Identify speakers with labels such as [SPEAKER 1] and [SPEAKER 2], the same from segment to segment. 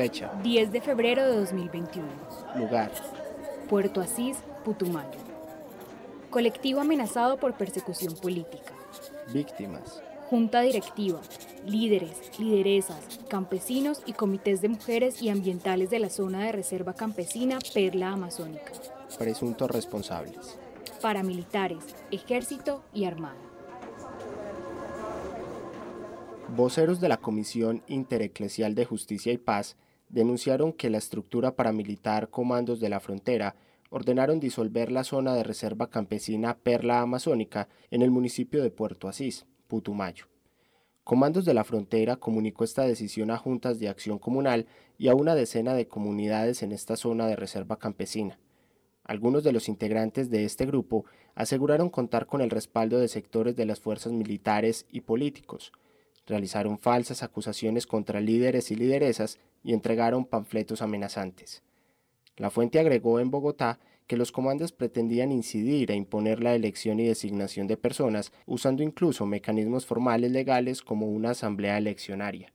[SPEAKER 1] Fecha.
[SPEAKER 2] 10 de febrero de 2021.
[SPEAKER 1] Lugar.
[SPEAKER 2] Puerto Asís, Putumayo. Colectivo amenazado por persecución política.
[SPEAKER 1] Víctimas.
[SPEAKER 2] Junta directiva, líderes, lideresas, campesinos y comités de mujeres y ambientales de la zona de reserva campesina Perla Amazónica.
[SPEAKER 1] Presuntos responsables.
[SPEAKER 2] Paramilitares, ejército y armada.
[SPEAKER 1] Voceros de la Comisión Intereclesial de Justicia y Paz denunciaron que la estructura paramilitar Comandos de la Frontera ordenaron disolver la zona de reserva campesina Perla Amazónica en el municipio de Puerto Asís, Putumayo. Comandos de la Frontera comunicó esta decisión a juntas de acción comunal y a una decena de comunidades en esta zona de reserva campesina. Algunos de los integrantes de este grupo aseguraron contar con el respaldo de sectores de las fuerzas militares y políticos, realizaron falsas acusaciones contra líderes y lideresas y entregaron panfletos amenazantes. La fuente agregó en Bogotá que los comandos pretendían incidir e imponer la elección y designación de personas usando incluso mecanismos formales legales como una asamblea eleccionaria.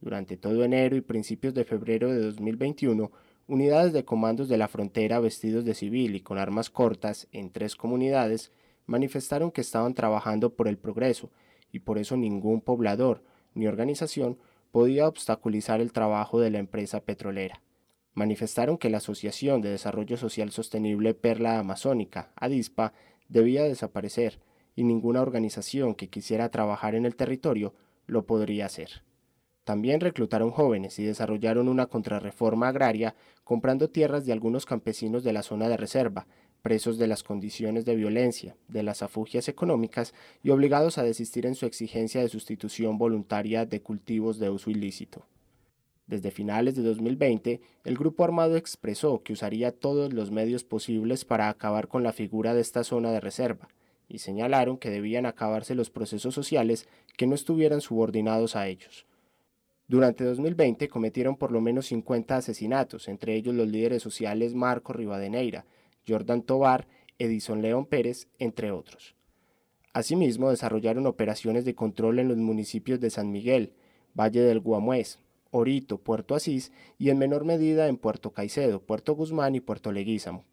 [SPEAKER 1] Durante todo enero y principios de febrero de 2021, unidades de comandos de la frontera vestidos de civil y con armas cortas en tres comunidades manifestaron que estaban trabajando por el progreso y por eso ningún poblador ni organización podía obstaculizar el trabajo de la empresa petrolera. Manifestaron que la Asociación de Desarrollo Social Sostenible Perla Amazónica, ADISPA, debía desaparecer y ninguna organización que quisiera trabajar en el territorio lo podría hacer. También reclutaron jóvenes y desarrollaron una contrarreforma agraria comprando tierras de algunos campesinos de la zona de reserva, presos de las condiciones de violencia, de las afugias económicas y obligados a desistir en su exigencia de sustitución voluntaria de cultivos de uso ilícito. Desde finales de 2020, el grupo armado expresó que usaría todos los medios posibles para acabar con la figura de esta zona de reserva, y señalaron que debían acabarse los procesos sociales que no estuvieran subordinados a ellos. Durante 2020 cometieron por lo menos 50 asesinatos, entre ellos los líderes sociales Marco Rivadeneira, Jordan Tobar, Edison León Pérez, entre otros. Asimismo, desarrollaron operaciones de control en los municipios de San Miguel, Valle del Guamués, Orito, Puerto Asís y en menor medida en Puerto Caicedo, Puerto Guzmán y Puerto Leguízamo.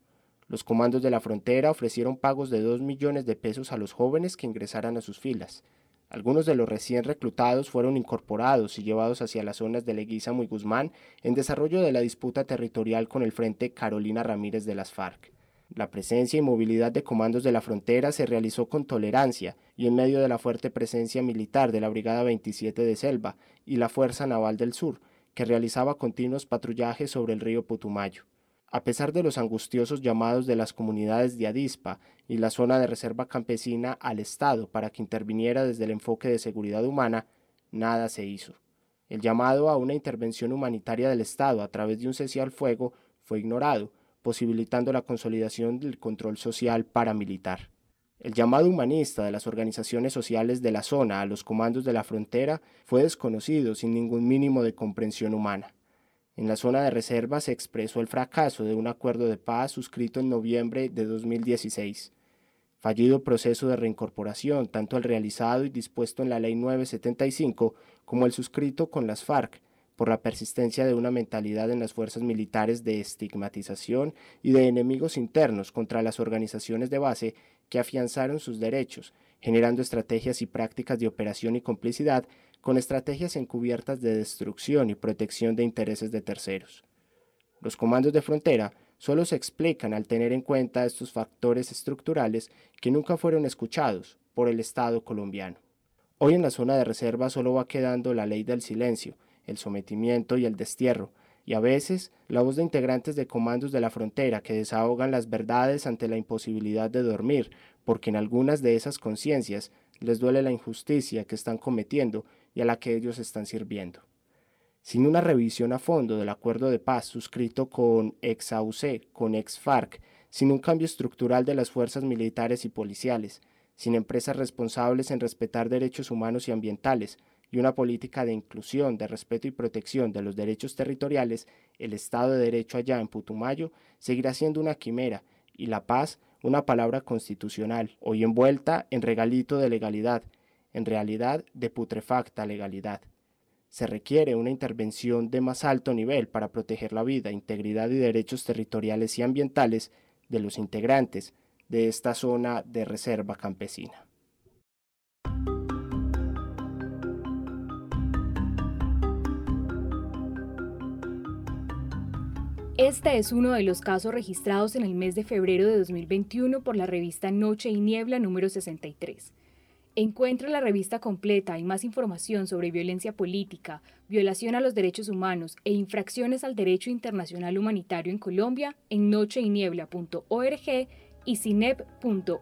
[SPEAKER 1] Los comandos de la frontera ofrecieron pagos de 2 millones de pesos a los jóvenes que ingresaran a sus filas. Algunos de los recién reclutados fueron incorporados y llevados hacia las zonas de Leguízamo y Guzmán en desarrollo de la disputa territorial con el Frente Carolina Ramírez de las FARC. La presencia y movilidad de comandos de la frontera se realizó con tolerancia y en medio de la fuerte presencia militar de la Brigada 27 de Selva y la Fuerza Naval del Sur, que realizaba continuos patrullajes sobre el río Putumayo. A pesar de los angustiosos llamados de las comunidades de Adispa y la zona de reserva campesina al Estado para que interviniera desde el enfoque de seguridad humana, nada se hizo. El llamado a una intervención humanitaria del Estado a través de un cese al fuego fue ignorado, posibilitando la consolidación del control social paramilitar. El llamado humanista de las organizaciones sociales de la zona a los comandos de la frontera fue desconocido sin ningún mínimo de comprensión humana. En la zona de reserva se expresó el fracaso de un acuerdo de paz suscrito en noviembre de 2016. Fallido proceso de reincorporación, tanto el realizado y dispuesto en la Ley 975 como el suscrito con las FARC, por la persistencia de una mentalidad en las fuerzas militares de estigmatización y de enemigos internos contra las organizaciones de base que afianzaron sus derechos, generando estrategias y prácticas de operación y complicidad con estrategias encubiertas de destrucción y protección de intereses de terceros. Los comandos de frontera solo se explican al tener en cuenta estos factores estructurales que nunca fueron escuchados por el Estado colombiano. Hoy en la zona de reserva solo va quedando la ley del silencio, el sometimiento y el destierro, y a veces la voz de integrantes de comandos de la frontera que desahogan las verdades ante la imposibilidad de dormir, porque en algunas de esas conciencias les duele la injusticia que están cometiendo y a la que ellos están sirviendo. Sin una revisión a fondo del acuerdo de paz suscrito con ex-AUC, con ex-FARC, sin un cambio estructural de las fuerzas militares y policiales, sin empresas responsables en respetar derechos humanos y ambientales, y una política de inclusión, de respeto y protección de los derechos territoriales, el Estado de Derecho allá en Putumayo seguirá siendo una quimera y la paz una palabra constitucional, hoy envuelta en regalito de legalidad, en realidad de putrefacta legalidad. Se requiere una intervención de más alto nivel para proteger la vida, integridad y derechos territoriales y ambientales de los integrantes de esta zona de reserva campesina.
[SPEAKER 2] Este es uno de los casos registrados en el mes de febrero de 2021 por la revista Noche y Niebla número 63. Encuentra la revista completa y más información sobre violencia política, violación a los derechos humanos e infracciones al derecho internacional humanitario en Colombia en nocheyniebla.org y cinep.org.co.